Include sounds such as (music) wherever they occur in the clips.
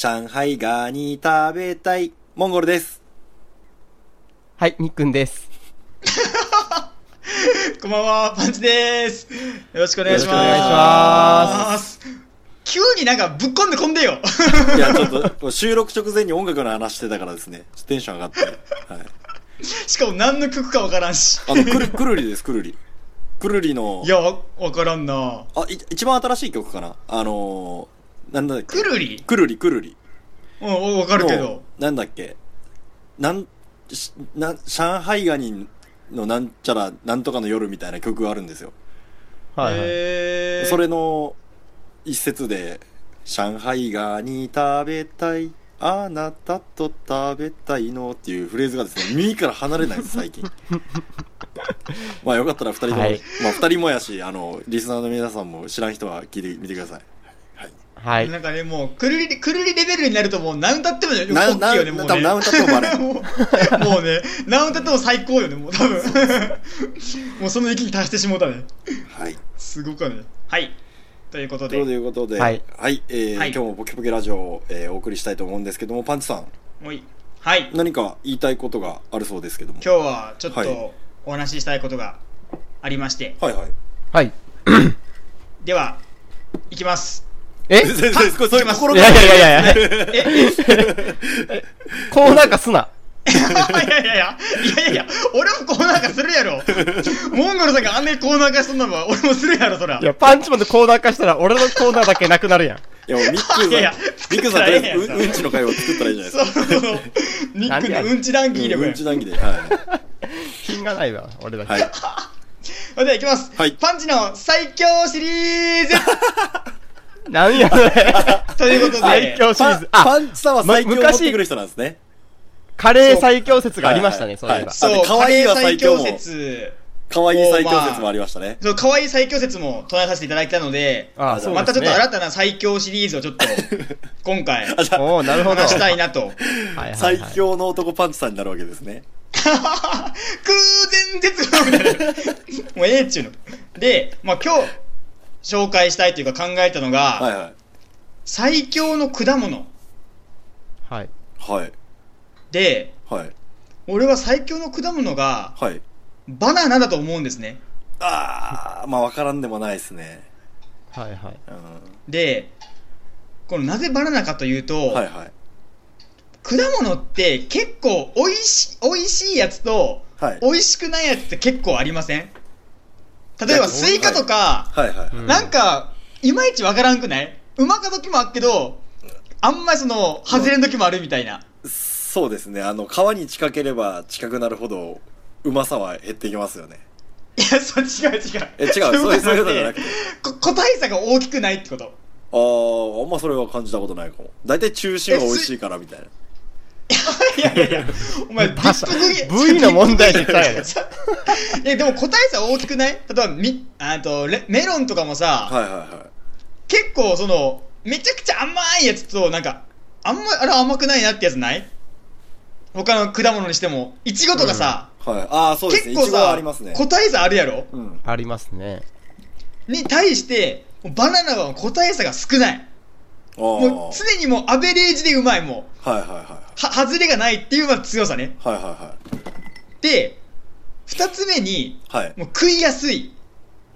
上海ガニ食べたい。モンゴルです。はい、みっくんです。(laughs) こんばんは、パンチです。よろしくお願いします。よろしくお願いします急になんかぶっこんでこんでよ。いや、ちょっと、収録直前に音楽の話してたからですね。ちょっとテンション上がって。はい。しかも何の曲かわからんし。あの、くる、くるりです、くるり。くるりのい、や、わわからんな。あ、い一番新しい曲かなあのー、なんだっけ？くるり？くるり、くるり。うん、わかるけのど。なんだっけ？なん、しな、上海ガニのなんちゃら、なんとかの夜みたいな曲があるんですよ。はい、はい。それの一節で、上海ガニ食べたい、あなたと食べたいのっていうフレーズがですね、耳から離れないです、(laughs) 最近。まあよかったら二人とも、はいまあ二人もやし、あの、リスナーの皆さんも知らん人は聞いてみてください。はい。はい。なんかね、もう、くるり、くるりレベルになるともう何歌ってもよな、な、よね、もうね。多分何歌ってもバレる。(laughs) もうもうね、何歌っても最高よね、もう多分。(laughs) もうその域に達してしもうたね。はい。すごくはね。はい。ということとで、いうことで、はいえーはい今日もポケポケラジオを、えーお送りしたいと思うんですけども、パンチさん、もういい。はい。何か言いたいことがあるそうですけども。今日はちょっはいとお話ししたいことがありまして、はいはい。はい。(clears throat) では、いきます。え？そういう心いやいやいやいやいや、え、(laughs) こうなんかすな。いやいやいや、いやいやいや、俺もコーナー化するやろ。モンゴルさんがあんなにコーナー化しとんのは俺もするやろ、そら。いや、パンチマンでコーナー化したら、俺のコーナーだけなくなるやん。いやもうミックさん、いやいやミックさんうん (laughs) うんちの会を作ったらいいじゃないですか。そうそうそう。ニックのうんちランキングうんち談義で。は品がないわ、俺だい。け。はい。(laughs) それではいきます。はいパンチの最強シリーズなんやそれ。ということで、最強シリーズ。あ、パパンチさんは最強を持まってくる人なんですね。カレー最強説がありましたね、そはいそうういえば。そう、あで可愛いは最強もカレー最強説、可愛い最強説もありましたね。そう、可愛い最強説も唱えさせていただいたので、あそうまたちょっと新たな最強シリーズをちょっと、(laughs) 今回、あ、じゃあ、おおなるほど。話したいなと。はいはいはい最強の男パンチさんになるわけですね。(laughs) 空前絶後みたいな。もうええっちゅうの。で、まあ今日、紹介したいというか考えたのが、はいはい。最強の果物はい。はい。で、はい。俺は最強の果物が、はい。バナナだと思うんですね。あー、まあわからんでもないですね。はいはい。うん。で、このなぜバナナかというと、はいはい。果物って結構美味し美味しいやつとはい。美味しくないやつって結構ありません？例えばスイカとか、はいはい。うんなんかいまいちわからんくない？うまか時もあっけどあんまりその外れん時もあるみたいな、そうですね。あの、皮に近ければ近くなるほど、うまさは減ってきますよね。いやそう違う違うえ、違う、そういう、ことじゃなくて。こ個体差が大きくないってことあー、あんまそれは感じたことないかも。大体中心は美味しいからみたいな。いやいやいやお前 (laughs) バサビッグ V の問題で言ったんやねいやでも個体差大きくない例えばみあとレメロンとかもさ、はいはいはい。結構そのめちゃくちゃ甘いやつとなんかあんまあれ甘くないなってやつない？他の果物にしてもいちごとかさ、はい。あー、そうですね。結構いちごはあさりますね。個体差あるやろ？うん。ありますね。に対してバナナは個体差が少ない。もう常にもうアベレージでうまいもうはいはいはい。は外れがないっていうまあ強さねはいはいはで二つ目にい。はい。もう食いやすい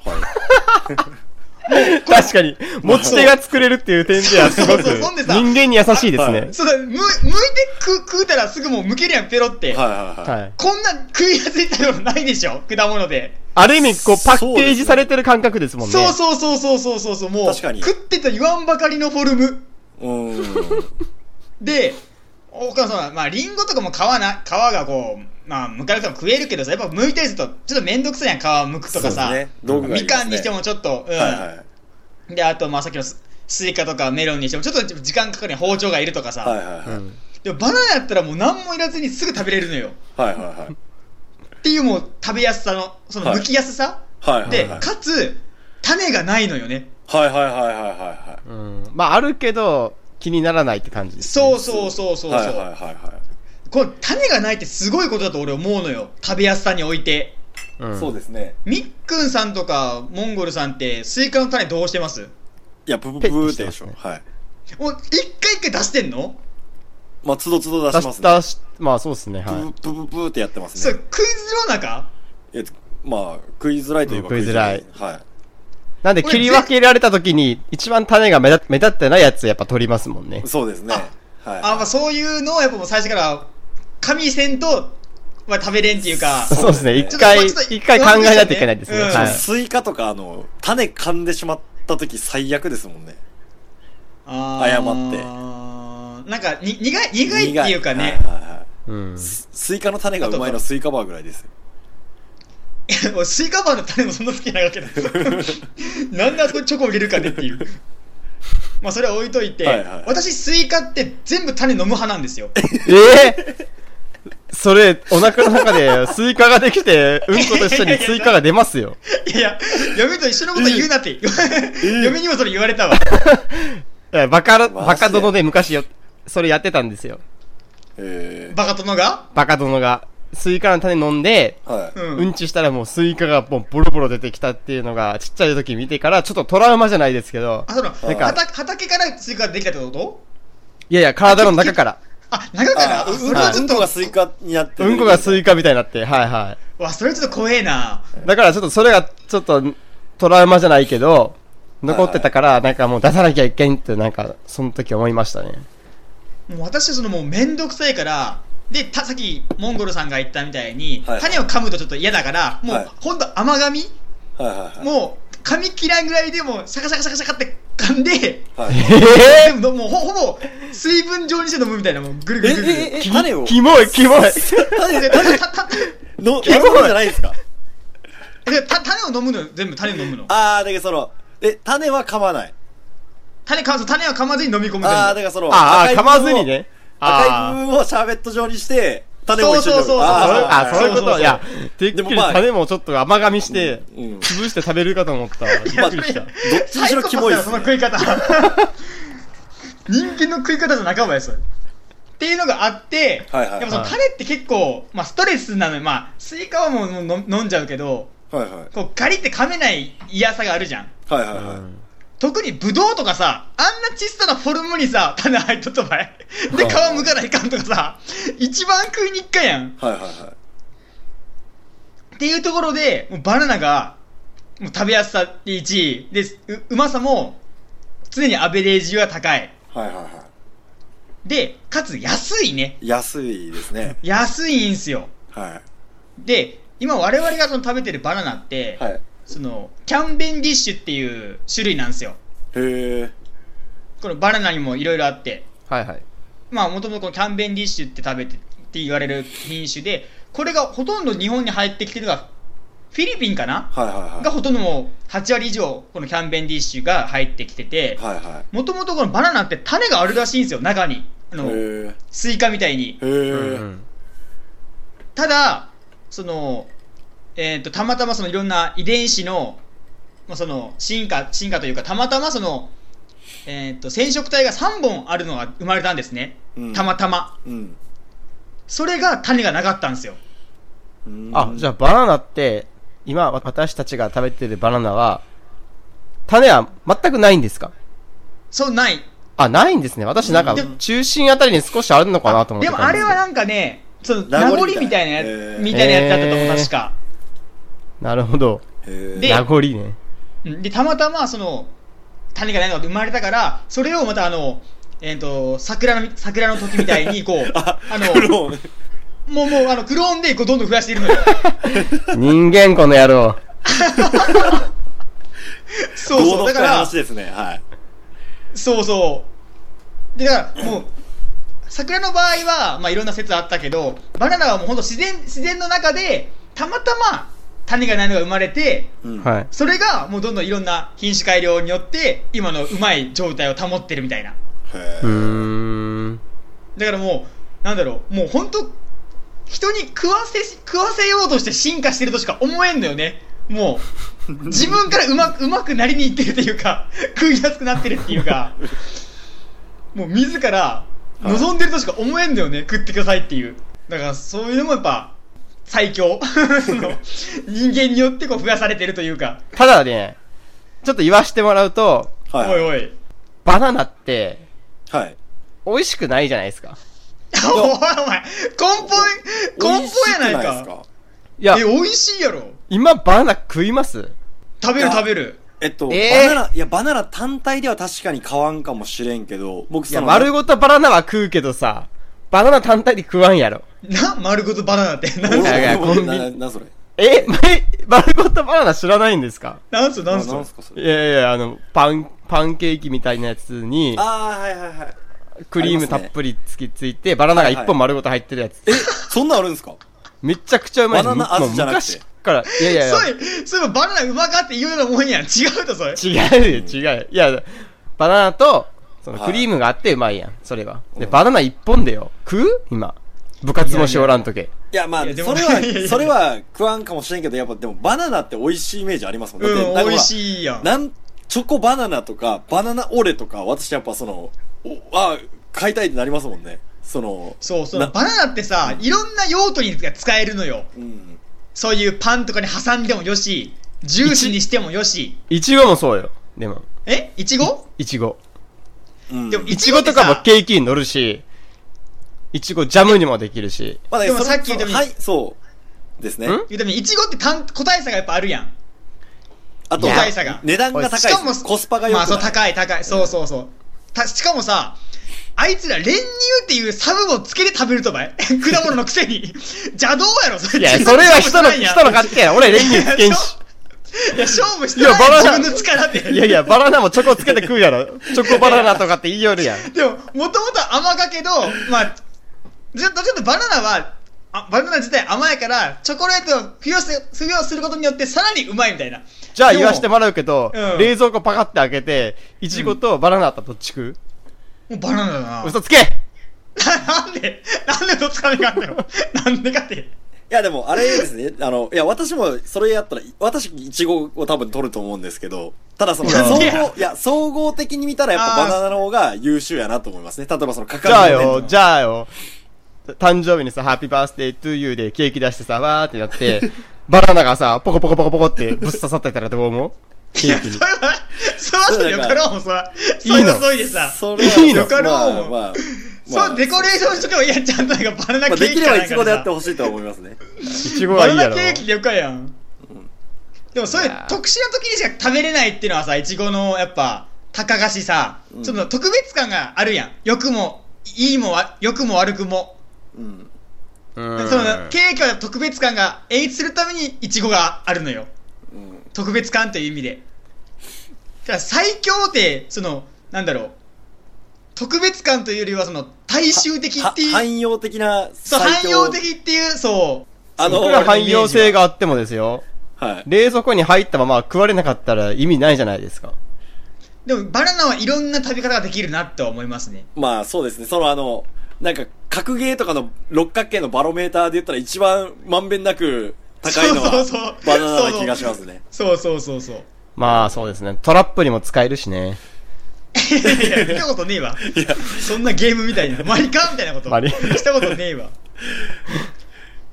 はい。(laughs) (laughs) 確かに、持ち手が作れるっていう点ではすごく人間に優しいですね。そうだ。むむいて食食うたらすぐもう剥けるやんペロって、はいはいはい。はい。こんな食いやすい食べ物ないでしょ果物で。ある意味、こう、パッケージされてる感覚ですもんね。そうそうそうそうそうそうそう。もう確かに。食ってと言わんばかりのフォルム。うーん。で岡野さんはまあリンゴとかも皮な皮がこうまあ剥かれても食えるけどさやっぱ剥いたりするとちょっと面倒くさいやん皮剥くとかさ、ねみかんにしてもちょっと、うんはいはい。であとまあさっきのススイカとかメロンにしてもちょっと時間かかるやん包丁がいるとかさ、はいはいはい。うんでもバナナやったらもう何もいらずにすぐ食べれるのよはいはいはい。っていうもう食べやすさのそのはい剥きやすさ、はいはいではい。かつ種がないのよねはいはいはいはいはうん。まあ、あるけど、気にならないって感じです、そうそうそうそうそう、いはい。はいはいはいはい。この種がないってすごいことだと俺思うのよ食べやすさにおいてうん。そうですね。みっくんさんとかモンゴルさんってスイカの種どうしてます？いや、ブブブーってでしょ。ペッてしてはい。もう一回回出してんの？まあ、つどつど出しますね。出し、まあそうですね、ブはい。ーブーブーブーってやってますそれ、ね。クイズの中えまあ、クイズライといえばクイズライはい。なんで切り分けられた時に、一番種が目立目立ってないやつやっぱ取りますもんね。そうですね。はい。あ、まあそういうのをやっぱもう最初から、神線と、まあ食べれんっていうか、そうですね、一回、一回考えないといけないですね。うんはい。スイカとか、あの、種噛んでしまった時最悪ですもんね。あ誤ってって。なんかに、苦い、苦いっていうかね、はいはいはいうん。ススイカの種がうまいのスイカバーぐらいです。いやもうスイカバーの種もそんな好きなわけだ (laughs) なんであそこにチョコを入れるかねっていう。まあそれは置いといて、はいはい私スイカって全部種飲む派なんですよ。ええそれ、お腹の中でスイカができて、うんこと一緒にスイカが出ますよ。いや、嫁と一緒のこと言うなって、嫁にもそれ言われたわ。(laughs) いやバカ、バカ殿で昔よ、それやってたんですよ。えバカ殿が？バカ殿が。スイカの種飲んで、ー、はい。うん。うんちしたらもうスイカがもうボロボロ出てきたっていうのが、ちっちゃい時見てから、ちょっとトラウマじゃないですけど、あ、その、なんか畑畑からスイカができたってこと？いやいや、体の中から、あ、中からあ、うあそれはちょっとうんこが、スイカになってるうんこがスイカみたいになって、はいはわ、それちょっと怖えな。い。だからちょっとそれが、ちょっと、トラウマじゃないけど、残ってたから、なんかもう出さなきゃいけんって、なんか、その時思いましたね。もう私はそのもうめんどくさいから、で、た、さっき、モンゴルさんが言ったみたいに、はい種を噛むとちょっと嫌だから、もう、はいほんと甘噛み？はいはいはい。もう、噛み切らんぐらいでもう、シャカシャカシャカシャカって噛んで、はい、え (laughs) でももうほほぼ、水分状にして飲むみたいな、もう、ぐるぐるぐるぐる。えええ種を？キモい、キモい。(laughs) 種キモい飲むんじゃないですかでた種を飲むの？よ全部種飲むの？あー、だけどその、え、種は噛まない。種噛む種は噛まずに飲み込むあー、だか全らその、ああ、噛まずにね。赤いあ部分をシャーベット状にして、種を一緒にそうそうそうそうあ、あ、そういうこと。いや、てっきりでもまあ種もちょっと甘噛みして、潰して食べるかと思ったわ。(laughs) びっ部。くりした。どっちにしろキモいです、そのね。食い方。人間の食い方じゃ仲間やそれ。っていうのがあって、はいはいやっぱその種って結構、まあストレスなのよ。まあ、スイカはもう飲飲んじゃうけど、はいはい。こうガリって噛めない嫌さがあるじゃん。はいはいはい。特にブドウとかさ、あんな小さなフォルムにさ、種入っとった場合。(laughs) で、皮むかないかんとかさ、一番食いに行っかやん。はいはいはい。っていうところで、もうバナナが、もう食べやすさって1位。で、ううまさも、常にアベレージは高い。はいはいはで、かつ安いね。い。安いですね。安いんすよ。はで、今我々がその食べてるバナナって、い。はい。その、キャンベンディッシュっていう種類なんですよ。へえ。このバナナにもいろいろあって。はいはい。まあ、もともとこのキャベンディッシュって食べてって言われる品種で、これがほとんど日本に入ってきてるのが、フィリピンかな？はいはいはがほとんどもう8割以上、このキャベンディッシュが入ってきててい。、はいはもともとこのバナナって種があるらしいんですよ、中に。あい。の。スイカみたいに。へうんえ。ただ、その、えっ、と、たまたまそのいろんな遺伝子の、まあ、その、進化、進化というか、たまたまその、えっ、と、染色体が3本あるのが生まれたんですね。うんたまたま。うん。それが種がなかったんですよ。うんあ、じゃあバナナって、今私たちが食べてるバナナは、種は全くないんですか？そう、ない。あ、ないんですね。私なんか中心あたりに少しあるのかなと思ってでたんですけどもあれはなんかね、その、名名残みたい残みたいなやつ、みたいなやつだったと思う、確か。なるほど。で名残ね。うんで、たまたま、その、種がないのが生まれたから、それをまたあの、えっ、と、桜の、桜の時みたいに、こう、(laughs) あの、クローンもう、もう、あの、クローンで、こう、どんどん増やしているのよ。(laughs) 人間この野郎。(laughs) そうそう。だから話、ですね。はい。そうそう。で、だから、もう、桜の場合は、まあ、いろんな説あったけど、バナナはもう本当自然、自然の中で、たまたま、種がないのが生まれて。それが、もうどんどんいろんな品種改良によって、今のうまい状態を保ってるみたいな。だからもう、なんだろう、もう本当人に食わせし、食わせようとして進化してるとしか思えんのよね。もう、自分からうまく、うまくなりにいってるっていうか、食いやすくなってるっていうか、もう自ら望んでるとしか思えんのよね、食ってくださいっていう。だからそういうのもやっぱ、最強。(laughs) 人間によってこう増やされてるというか、ただね、ちょっと言わしてもらうと、はい。おいおい。バナナって、はい。美味しくないじゃないですか。(laughs) おいお前、根本、根本やないか。か？いやえ、、美味しいやろ。今バナナ食います？食べる食べる。えっと、えー？バナナ、いや、バナナ単体では確かに買わんかもしれんけど、僕いや、丸ごとバナナは食うけどさ、バナナ単体で食わんやろ。な、丸ごとバナナって。(laughs) なおんすいやいやコンビな、な、それ。え、前丸ごとバナナ知らないんですか？なんす、なんす。か、それ。いやいや、あの、パン、パンケーキみたいなやつに、あー、はいはいはい。クリームたっぷりつきついて、バナナが一本丸ごと入ってるやつ。え、そんなんあるんですか？めちゃくちゃうまいですバナナ味じゃなくて？から、いやいやいや、そうい、そういえばバナナうまかって言うようなもんやん。違うと、それ。違うよ、違う。いや、バナナと、そのはいクリームがあってうまいやん、それは。で、バナナ一本でよ。食う？今。部活もしおらんとけ。いや、まあ、それは、それは食わんかもしれんけど、やっぱでもバナナって美味しいイメージありますもん。だってうん、なんかほら美味しいやん。なん、チョコバナナとか、バナナオレとか、私やっぱその、おあ買いたいってなりますもんね。その、そうそう。なバナナってさ、いろんな用途に使えるのよ。うん。そういうパンとかに挟んでもよし、ジュースにしてもよし。いちごもそうよ。でも、え？いちご？いちご。うん。でもいちごとかもケーキに乗るし、いちごジャムにもできるし。まあねでもそれさっき言ったようにはい、そう。ですね。ん？言うために、いちごって単個体差がやっぱあるやん。あといや個体差が。値段が高いしかも、コスパが良くない。まあそう、高い、高い。そうそうそう。た、しかもさ、あいつら練乳っていうサブをつけて食べるとばい？(laughs) 果物のくせに。邪道やろ、それ。いや、それは人の、人の勝手や。俺練乳つけんし。いや、勝負していやバナナ自分の力で。いやいや、バナナもチョコつけて食うやろ。チョコバナナとかって言いよるやん。でも、もともと甘かけど、まあ、ずっとちょっとバナナは、あバナナ自体甘いから、チョコレートを付与す付与することによってさらにうまいみたいな。じゃあ言わしてもらうけど、うん冷蔵庫パカって開けて、いちごとバナナだったらどっち食う、もうバナナだな。嘘つけ (laughs) なんでなんでどつかねかんの？よ。なんでかって。いや、でも、あれですね。あの、いや、私も、それやったら、私、イチゴを多分取ると思うんですけど、ただその、いや総合、いやいや、総合的に見たら、やっぱバナナの方が優秀やなと思いますね。例えばその、価格じゃあよ、ゃじゃあよ、誕生日にさ、ハッピーバースデートゥーユーでケーキ出してさ、わーってなって、(laughs) バナナがさ、ポコポコポコポコってぶっ刺さってたらどう思う？ケーキにそ。れは、それはそれよかろうもさ、いいのそれはいいのよかろうまあ、もまあ、そう、デコレーションしとけばいいやん、ちゃんとなんかバナナまあ、ケーできればイチゴでやってほしいとは思いますね。いちごバナはいいやろ。ナケーキでよかやん。でもそういういやー特殊な時にしか食べれないっていうのはさ、いちごのやっぱ、高菓子さ、うんちょっと特別感があるやん。良くも、いいもわ、良くも悪くも。うん。うーんそのケーキは特別感が演出するためにいちごがあるのよ。うん。特別感という意味で。だから最強って、その、なんだろう。特別感というよりは、その、大衆的はっていう。汎用的なそう、汎用的っていう、そう。あのいくら汎用性があってもですよ。はい。冷蔵庫に入ったまま食われなかったら意味ないじゃないですか。でも、バナナはいろんな食べ方ができるなって思いますね。まあ、そうですね。そのあの、なんか、格ゲーとかの六角形のバロメーターで言ったら一番まんべんなく高いのはそうそうそうバナナな気がしますね。そうそうそうそう。まあそうですね。トラップにも使えるしね。いやいや、見たことねえわ。そんなゲームみたいな。マリカみたいなこと。マリしたことねえわ。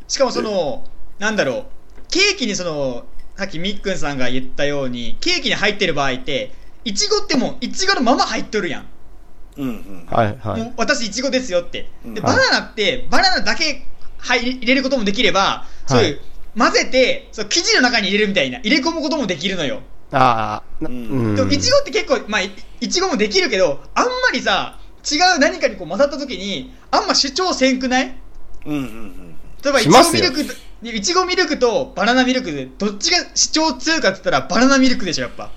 しかもその、なんだろう。ケーキにその、さっきみっくんさんが言ったように、ケーキに入ってる場合って、いちごってもう、いちごのまま入っとるやん。うんうん。はいはい。もう私いちごですよって。で、うんバナナって、バナナだけ入れることもできれば、そういう、混ぜて、そう生地の中に入れるみたいな、入れ込むこともできるのよ。ああ、なううんん。でも、いちごって結構、まあ、いいちごもできるけど、あんまりさ、違う何かにこう混ざった時に、あんま主張せんくない？うんうんうん。例えば、いちごミルクと、いちごミルクとバナナミルクで、どっちが主張強いかって言ったら、バナナミルクでしょ、やっぱ。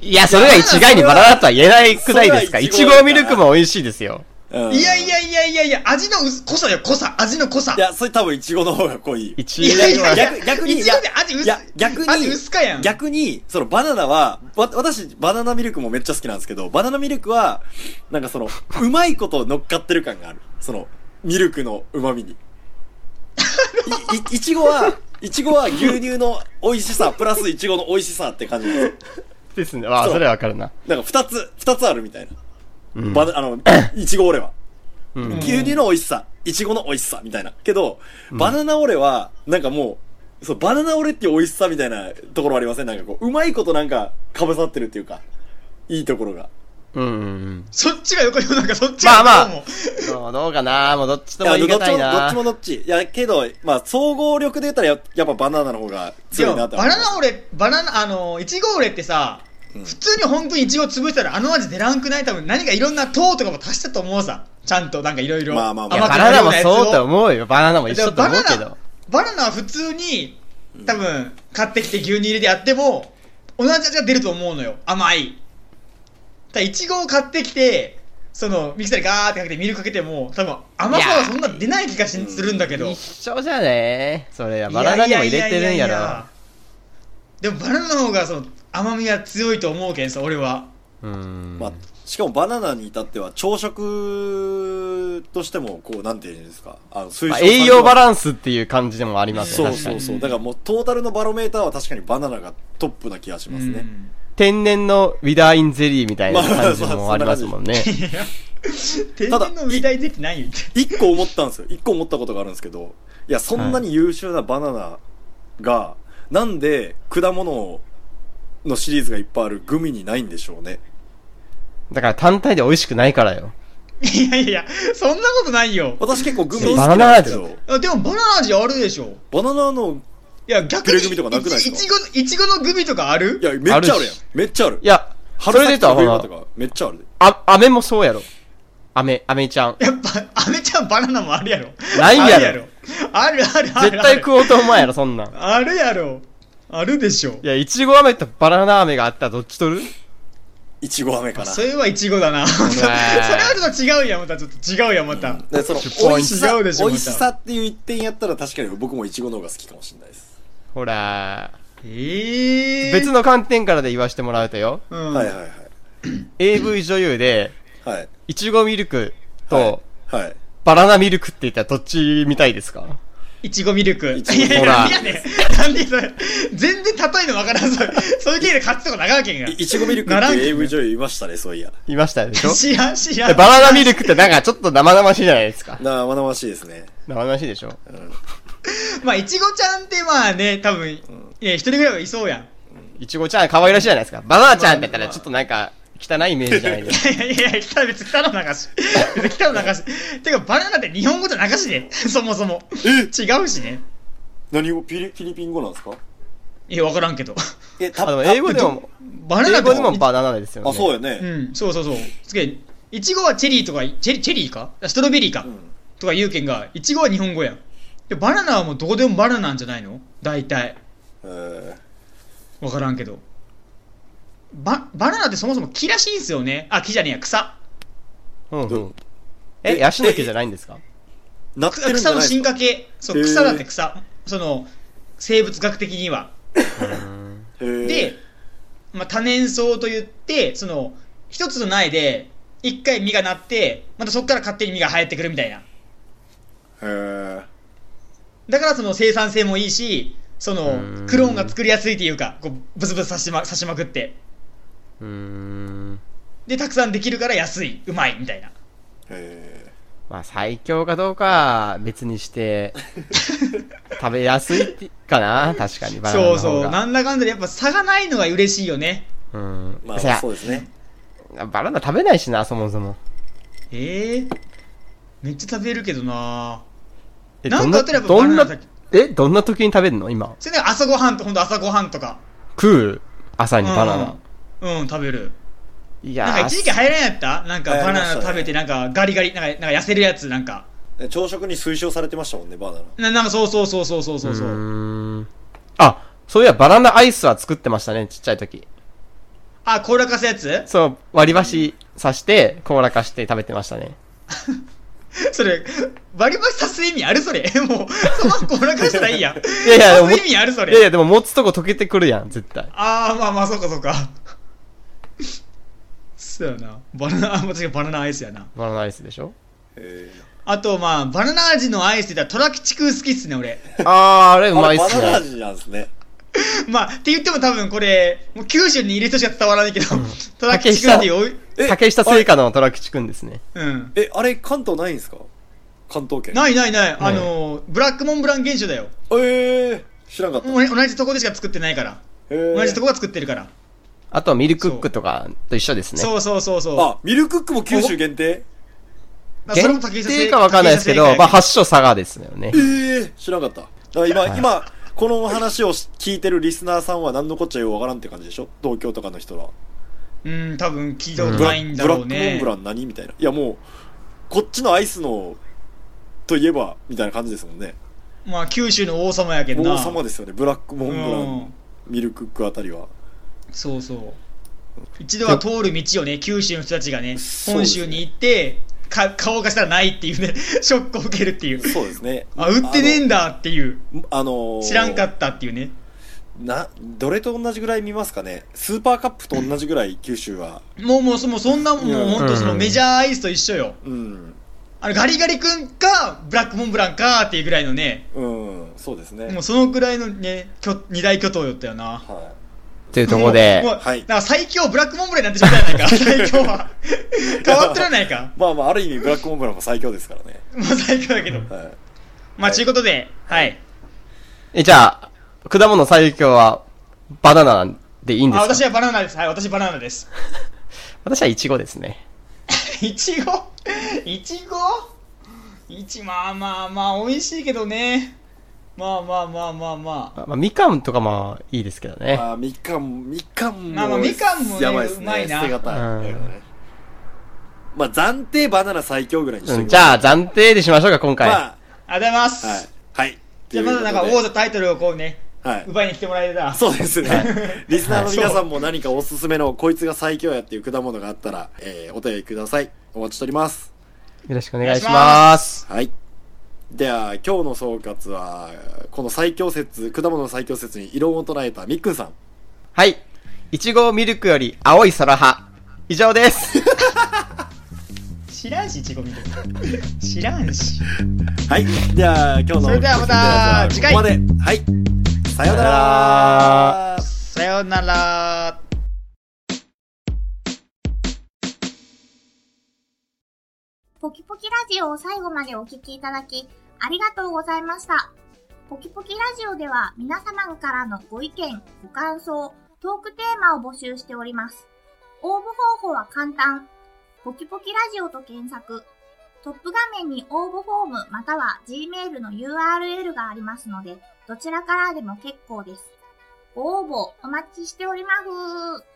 いや、それが一概にバナナとは言えないくないですか？いちごミルクも美味しいですよ。うんいやいやいやいやいや、味の薄濃さよ、濃さ、味の濃さ。いや、それ多分イチゴの方が濃い。一いやいやいや逆逆にいちごで味薄いや、逆に、味薄かやん逆に、そのバナナは、わ、私、バナナミルクもめっちゃ好きなんですけど、バナナミルクは、なんかその、うまいこと乗っかってる感がある。その、ミルクの旨味に。い、い、いちごは、いちごは牛乳の美味しさ、プラスいちごの美味しさって感じですよ。ですね。あそれはわかるな。なんか二つ、二つあるみたいな。うん。バナ、(coughs) あの、いちご俺は。うん。牛乳の美味しさ、いちごの美味しさ、みたいな。けど、バナナオレは、なんかもう、そう、バナナオレっていう美味しさみたいなところありません？なんかこう、うまいことなんか、かぶさってるっていうか、いいところが。うん。うんうん。そっちが横にもなんかそっちがまあまあ。横もどう？どうかな？もうどっちといやも言いどっちもどっちもどっち。いやけどまあ総合力で言ったらややっぱバナナの方がで強いなってもバナナ俺バナナあのいちご俺ってさ、うん普通に本当にいちご潰したらあの味出らんくない？多分何かいろんな糖とかも足したと思うさ。ちゃんとなんかいろいろ。まあまあまあ。バナナもそうと思うよ。バナナも一緒と思うけど。バナナは普通に多分買ってきて牛乳入れてやっても同じ味が出ると思うのよ。甘い。ただいちごを買ってきてそのミキサーでガーってかけてミルクかけても多分甘さはそんな出ない気がしするんだけど。一緒じゃね？それは。バナナにも入れてるんやろ。でもバナナの方がその甘みは強いと思うけんさ俺は。うーん。まあ、しかもバナナに至っては朝食としてもこうなんていうんですか。あの推まあ栄養バランスっていう感じでもありますそうね、確かに。そうそう。だからもうトータルのバロメーターは確かにバナナがトップな気がしますね、うん。天然のウィダーインゼリーみたいな感じもありますもんね。い (laughs) や天然の美大出てないよって一個思ったんですよ。一個思ったことがあるんですけどいやそんなに優秀なバナナが、なんで果物のシリーズがいっぱいあるグミにないんでしょうね。だから単体で美味しくないからよ。いやいやそんなことないよ。私結構グミ好きなんですけど。あでもバナナ味あるでしょ。バナナのいや逆にグミとかなくないですか？いちごいちごのグミとかある？いやめっちゃあるやん。めっちゃある。いや、それで言うと、ほら春先とかめっちゃあるで。あ、飴もそうやろ。飴、飴ちゃん。やっぱアメちゃんバナナもあるやろ。ないやろ。あるあるある絶対食おうと思わんやろ、そんなん。あるやろあるでしょ。いや、いちご飴とバナナ飴があったらどっち取る？いちご飴かな。それはいちごだな。(laughs) それはちょっと違うやんまたちょっと違うやんまた、でその10ポイント美味しさ違うでしょ美味しさっていう一点やったら確かに僕もいちごの方が好きかもしれないです、ほら、ええー、別の観点からで言わしてもらうとよ。うん、はいはいはい。AV 女優で、はい。いちごミルクと、はい。はい。バナナミルクって言ったらどっち見たいですか？いちごミルク。いやいや、なんでそれ。全然例えのわからん。そ (laughs) れそういう系で勝つとこ長けんがい。いちごミルクっていう AV 女優いましたねそういやいましたでしょ？知らん、知らえん。バナナミルクってなんかちょっと生々しいじゃないですか。生々しいですね生々しいでしょ？まあ、いちごちゃんってまあね、多分、いや、一人ぐらいはいそうやん。いちごちゃん可愛らしいじゃないですか。バナナちゃんって言ったらちょっとなんか汚いイメージじゃないですか。いやいやい別に来たの流し。別に来たの流し。てか、バナナって日本語じゃ流しで。(laughs) そもそも。違うしね。何？をピリフィリピン語なんですか？いや、わからんけど。えたあでも英語でも、バナナ英語でもバナナですよね。あそうよね、うん、そうそうそう。つけ、いちごはチェリーとか、チェリチェリーか？ストロベリーか、うんとか言うけんが、いちごは日本語やん。で、バナナはもうどこでもバナナなんじゃないの？大体。えわからんけど。バ、バナナってそもそも木らしいんすよね。あ、木じゃねえや、草。うんうどん。え、えヤシの木じゃないんですか？ー、なってるんじ草の進ゃないですか？化系。そう、へー草だって草。その、生物学的には。で、まあ、多年草と言って、その、一つの苗で、一回実がなって、またそこから勝手に実が生えてくるみたいな。へーだからその生産性もいいし、そのうんクローンが作りやすいというか、こうブスブス刺しま刺しまくって、うーん。で、たくさんできるから安い、うまいみたいな。へまあ最強かどうかは別にして、(laughs) 食べやすいってかな確かにバナナの方が。そうそう、なんだかんだでやっぱ差がないのが嬉しいよね。うん。ーまあそうですねバナナ食べないしな、そもそも。ええめっちゃ食べるけどなえ、なんかあったらバナナえ、どんな時に食べるの今？それで朝ごはんと、ほんと朝ごはんとか。食う？朝にバナナ。うん、うん、食べる。いやーなんか一時期入らんやった？なんかバナ流行りましたねナ食べてなんかガリガリ、なんかなんか痩せるやつ、なんか。朝食に推奨されてましたもんねバナナななんかそうそうそうそうそうそうそう。んあ、そういやバナナアイスは作ってましたね、ちっちゃい時。あ、凍らかすやつ？そう、割り箸刺して、凍らかして食べてましたね。(laughs) それ、割り箸刺す意味あるそれ？(laughs) もう、そのまま凍らかしたらいいやん。いやいや、でも刺す意味あるそれ。いやいや、でも持つとこ溶けてくるやん、絶対。ああ、まあまあ、そうかそうか。そうやな。バナナ、(laughs) あ、間違えバナナアイスやな。バナナアイスでしょ？へあと、まあ、バナナ味のアイスって言ったら、トラキチク好きっすね、俺。あー、あれうーまいっすバナナね。味なんですね (laughs) まあ、って言っても多分これ、もう九州にいる人しか伝わらないけど、トラキチクっていうおい、え竹下製菓のトラキチくんですね。うん。えあれ関東ないんですか？関東圏ないないない。あの、ブラックモンブラン現象だよ。えー、知らんかったもう同じとこでしか作ってないから。へー同じとこが作ってるから。あとはミルクックとかと一緒ですね。そうそうそうそう。あ、ミルクックも九州限定？まあそれ限も竹下定かわかんないですけど、まあ発祥佐賀ですよねえ。え知らなかった。だから今、はい今、この話を聞いてるリスナーさんは何のこっちゃようわからんって感じでしょ？東京とかの人は。うん、多分聞いたこブラとないんだブラッろうねクモンブ。ラン何？みたいな。いやもう、こっちのアイスの、といえば、みたいな感じですもんね。まあ、九州の王様やけどな。王様ですよね。ブラックモンブラン、うんミルクックあたりは。そうそう。一度は通る道をね、九州の人たちがね、本州に行って、か顔がしたらないっていうね、(laughs) ショックを受けるっていう。そうですね。あ、売ってねえんだっていう。あの、ー知らんかったっていうね。な、どれと同じぐらい見ますかね？スーパーカップと同じぐらい九州は。もうもうそもうそんなもううん本当そのメジャーアイスと一緒よ。うん。あのガリガリ君かブラックモンブランかっていうぐらいのね、うん、そうですね。もうそのぐらいのね、巨二大巨頭よったよな。はというところで (laughs) もう、もうはいだから最強ブラックモンブランになってしまったやないか、(laughs) 最強は。変わってらないかい。。まあまあ、ある意味ブラックモンブランも最強ですからね。もう最強だけど。はい。まあ、ちゅうことで、はい。え、じゃあ、果物最強はバナナでいいんであ、すか？私はバナナです。はい、私バナナです。(laughs) 私はイチゴですね。いちご？いちご？いち、まあまあまあ、美味しいけどね。まあまあまあまあまあ。まあ、まあみかんとかまあいいですけどね。あ、みかん、みかんも、まあまあみかんもねやばいですね。うまいな捨てがたい。うんまあ、暫定バナナ最強ぐらいにしてうん、じゃあ、暫定でしましょうか、今回。まありがとうございます。あ、はい。はい。じゃあまずなんか王座タイトルをこうね、はい。奪いに来てもらえたら。そうですね。(laughs) リスナーの皆さんも何かおすすめのこいつが最強やっていう果物があったら、えー、お便りください。お待ちしております。よろしくお願いします。はい。では、今日の総括は、この最強説、果物の最強説に異論を唱えたみっくんさん。はい。いちごミルクより青い空葉。以上です。知らんし、いちごみたいな。知らんし。はい。では、今日のそれではまた次回ここまで。はい。さようなら。さようなら。キラジオを最後までお聞きいただき、ありがとうございました。ポキポキラジオでは皆様からのご意見、ご感想、トークテーマを募集しております。応募方法は簡単。ポキポキラジオと検索。トップ画面に応募フォームまたは Gmail の URL がありますので、どちらからでも結構です。ご応募お待ちしております。